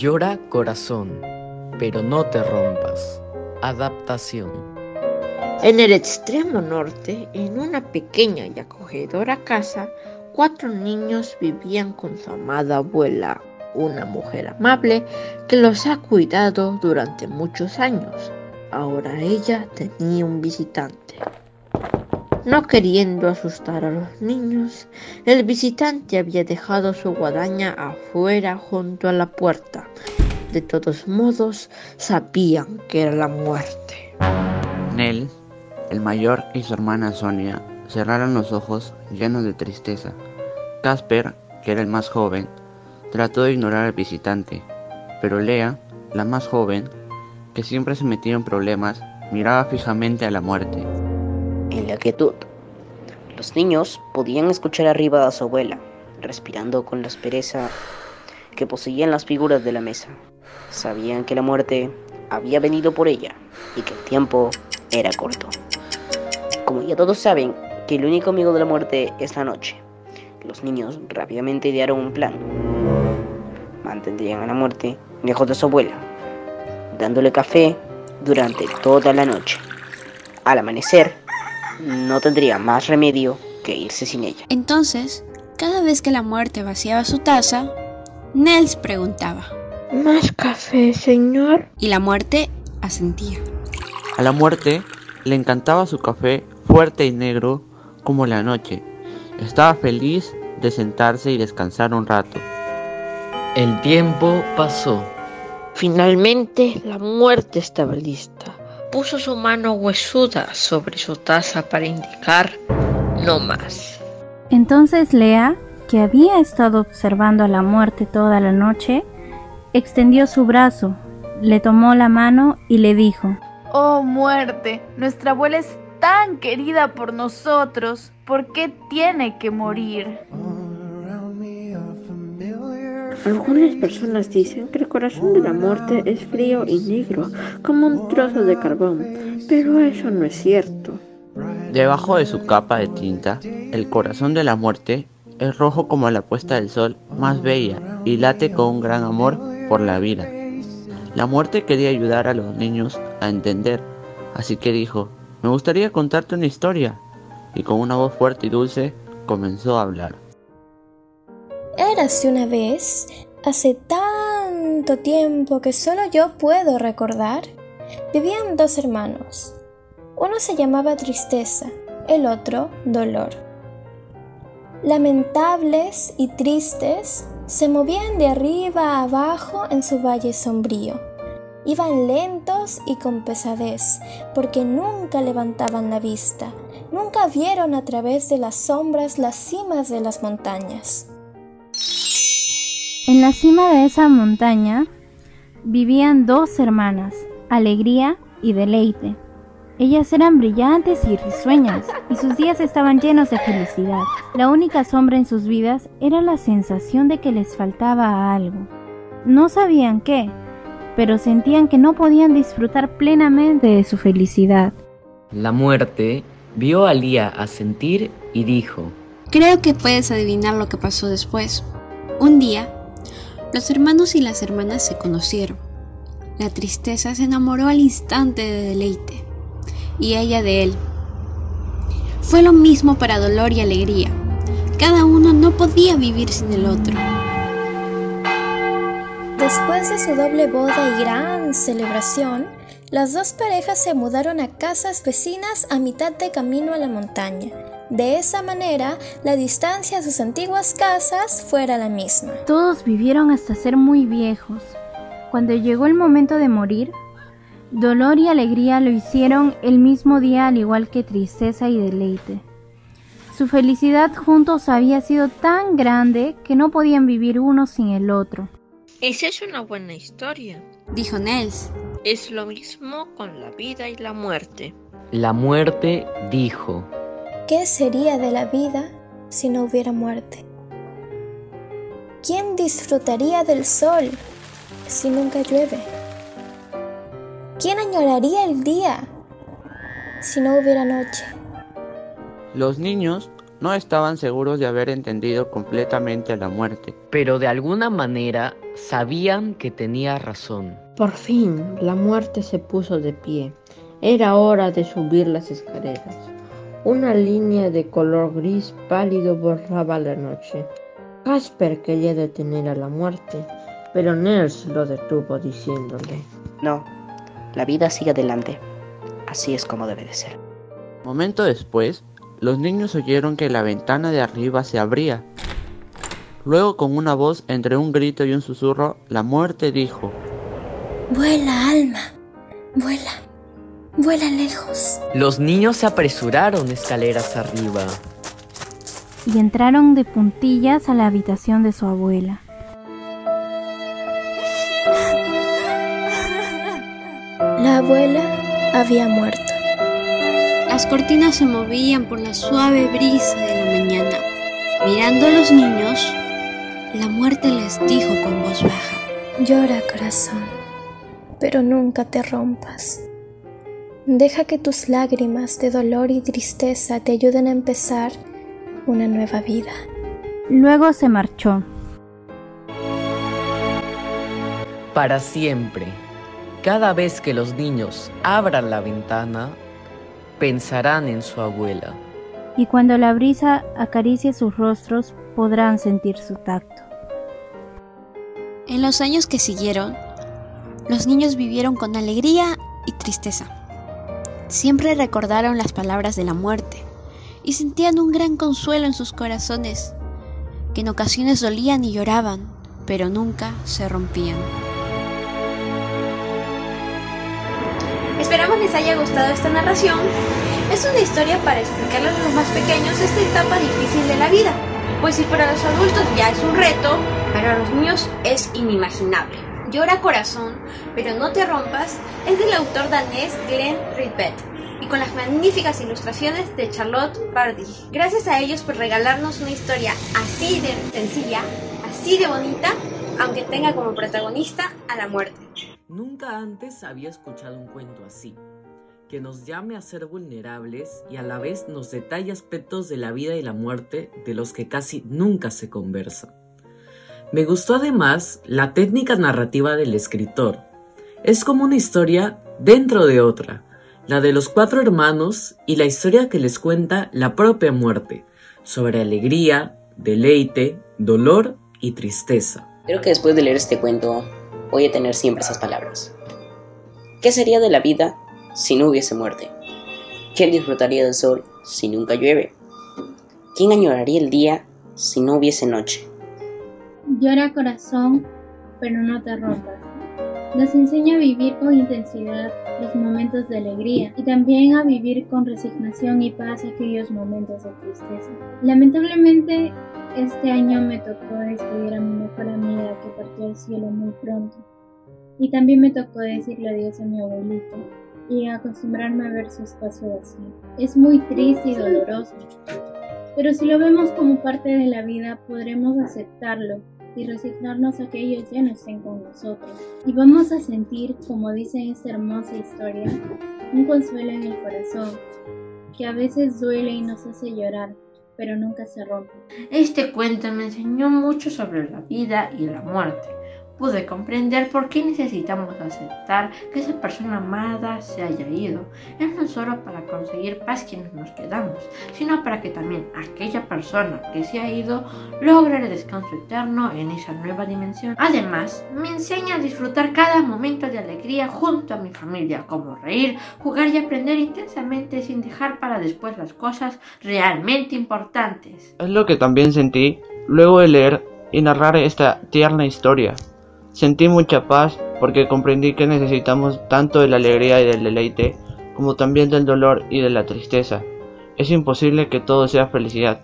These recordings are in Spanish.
Llora corazón, pero no te rompas. Adaptación. En el extremo norte, en una pequeña y acogedora casa, cuatro niños vivían con su amada abuela, una mujer amable que los ha cuidado durante muchos años. Ahora ella tenía un visitante. No queriendo asustar a los niños, el visitante había dejado su guadaña afuera junto a la puerta. De todos modos, sabían que era la muerte. Nell, el mayor y su hermana Sonia cerraron los ojos llenos de tristeza. Casper, que era el más joven, trató de ignorar al visitante, pero Lea, la más joven, que siempre se metía en problemas, miraba fijamente a la muerte. La quietud, los niños podían escuchar arriba a su abuela, respirando con la aspereza que poseían las figuras de la mesa. Sabían que la muerte había venido por ella y que el tiempo era corto. Como ya todos saben que el único amigo de la muerte es la noche, los niños rápidamente idearon un plan. Mantendrían a la muerte lejos de su abuela, dándole café durante toda la noche. Al amanecer, no tendría más remedio que irse sin ella. Entonces, cada vez que la muerte vaciaba su taza, Nels preguntaba, ¿Más café, señor? Y la muerte asentía. A la muerte le encantaba su café fuerte y negro como la noche. Estaba feliz de sentarse y descansar un rato. El tiempo pasó. Finalmente la muerte estaba lista. Puso su mano huesuda sobre su taza para indicar no más. Entonces Lea, que había estado observando a la muerte toda la noche, extendió su brazo, le tomó la mano y le dijo, Oh muerte, nuestra abuela es tan querida por nosotros, ¿por qué tiene que morir? Algunas personas dicen que el corazón de la muerte es frío y negro, como un trozo de carbón, pero eso no es cierto. Debajo de su capa de tinta, el corazón de la muerte es rojo como la puesta del sol más bella y late con un gran amor por la vida. La muerte quería ayudar a los niños a entender, así que dijo, me gustaría contarte una historia, y con una voz fuerte y dulce comenzó a hablar. Érase una vez, hace tanto tiempo que solo yo puedo recordar, vivían dos hermanos. Uno se llamaba Tristeza, el otro Dolor. Lamentables y tristes, se movían de arriba a abajo en su valle sombrío. Iban lentos y con pesadez, porque nunca levantaban la vista, nunca vieron a través de las sombras las cimas de las montañas. En la cima de esa montaña vivían dos hermanas, Alegría y Deleite. Ellas eran brillantes y risueñas, y sus días estaban llenos de felicidad. La única sombra en sus vidas era la sensación de que les faltaba algo. No sabían qué, pero sentían que no podían disfrutar plenamente de su felicidad. La muerte vio a Lía asentir y dijo, Creo que puedes adivinar lo que pasó después. Un día, los hermanos y las hermanas se conocieron. La tristeza se enamoró al instante de deleite y ella de él. Fue lo mismo para dolor y alegría. Cada uno no podía vivir sin el otro. Después de su doble boda y gran celebración, las dos parejas se mudaron a casas vecinas a mitad de camino a la montaña. De esa manera, la distancia a sus antiguas casas fuera la misma. Todos vivieron hasta ser muy viejos. Cuando llegó el momento de morir, dolor y alegría lo hicieron el mismo día al igual que tristeza y deleite. Su felicidad juntos había sido tan grande que no podían vivir uno sin el otro. Esa es una buena historia, dijo Nels. Es lo mismo con la vida y la muerte. La muerte dijo, ¿Qué sería de la vida si no hubiera muerte? ¿Quién disfrutaría del sol si nunca llueve? ¿Quién añoraría el día si no hubiera noche? Los niños no estaban seguros de haber entendido completamente a la muerte. pero de alguna manera sabían que tenía razón. Por fin, la muerte se puso de pie. Era hora de subir las escaleras. Una línea de color gris pálido borraba la noche. Casper quería detener a la muerte, pero Nels lo detuvo diciéndole, No, la vida sigue adelante. Así es como debe de ser. Momento después, los niños oyeron que la ventana de arriba se abría. Luego con una voz entre un grito y un susurro, la muerte dijo, Vuela, alma, vuela, vuela lejos. Los niños se apresuraron escaleras arriba. y entraron de puntillas a la habitación de su abuela. La abuela había muerto. Las cortinas se movían por la suave brisa de la mañana. Mirando a los niños, la muerte les dijo con voz baja. Llora, corazón, pero nunca te rompas. Deja que tus lágrimas de dolor y tristeza te ayuden a empezar una nueva vida. Luego se marchó. Para siempre. Cada vez que los niños abran la ventana, pensarán en su abuela. y cuando la brisa acaricie sus rostros podrán sentir su tacto. En los años que siguieron, los niños vivieron con alegría y tristeza. Siempre recordaron las palabras de la muerte y sentían un gran consuelo en sus corazones, que en ocasiones dolían y lloraban, pero nunca se rompían. Esperamos les haya gustado esta narración. Es una historia para explicarles a los más pequeños esta etapa difícil de la vida. Pues si para los adultos ya es un reto, para los niños es inimaginable. Llora corazón, pero no te rompas, es del autor danés Glenn Ripet y con las magníficas ilustraciones de Charlotte Bardi. Gracias a ellos por regalarnos una historia así de sencilla, así de bonita, aunque tenga como protagonista a la muerte. Nunca antes había escuchado un cuento así, que nos llame a ser vulnerables y a la vez nos detalle aspectos de la vida y la muerte de los que casi nunca se conversa. Me gustó además la técnica narrativa del escritor. Es como una historia dentro de otra, la de los cuatro hermanos y la historia que les cuenta la propia muerte, sobre alegría, deleite, dolor y tristeza. Creo que después de leer este cuento voy a tener siempre esas palabras. ¿Qué sería de la vida si no hubiese muerte? ¿Quién disfrutaría del sol si nunca llueve? ¿Quién añoraría el día si no hubiese noche? Llora corazón, pero no te rompas. Nos enseña a vivir con intensidad los momentos de alegría y también a vivir con resignación y paz aquellos momentos de tristeza. Lamentablemente, este año me tocó despedir a mi mejor amiga que partió al cielo muy pronto. Y también me tocó decirle adiós a mi abuelito y acostumbrarme a ver su espacio vacío. Es muy triste y doloroso, pero si lo vemos como parte de la vida podremos aceptarlo y resignarnos a que ellos ya no estén con nosotros. Y vamos a sentir, como dice esta hermosa historia, un consuelo en el corazón, que a veces duele y nos hace llorar, pero nunca se rompe. Este cuento me enseñó mucho sobre la vida y la muerte. Pude comprender por qué necesitamos aceptar que esa persona amada se haya ido. Es no solo para conseguir paz quienes nos quedamos, sino para que también aquella persona que se ha ido logre el descanso eterno en esa nueva dimensión. Además, me enseña a disfrutar cada momento de alegría junto a mi familia, como reír, jugar y aprender intensamente sin dejar para después las cosas realmente importantes. Es lo que también sentí luego de leer y narrar esta tierna historia. Sentí mucha paz porque comprendí que necesitamos tanto de la alegría y del deleite como también del dolor y de la tristeza. Es imposible que todo sea felicidad.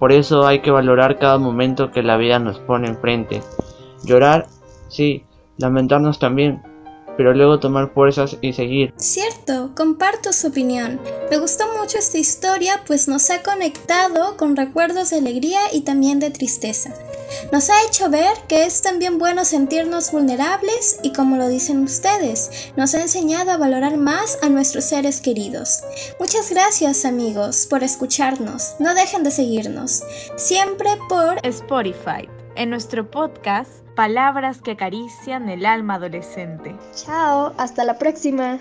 Por eso hay que valorar cada momento que la vida nos pone enfrente. Llorar, sí, lamentarnos también, pero luego tomar fuerzas y seguir. Cierto, comparto su opinión. Me gustó mucho esta historia pues nos ha conectado con recuerdos de alegría y también de tristeza. Nos ha hecho ver que es también bueno sentirnos vulnerables y como lo dicen ustedes, nos ha enseñado a valorar más a nuestros seres queridos. Muchas gracias amigos por escucharnos. No dejen de seguirnos. Siempre por Spotify, en nuestro podcast Palabras que acarician el alma adolescente. Chao, hasta la próxima.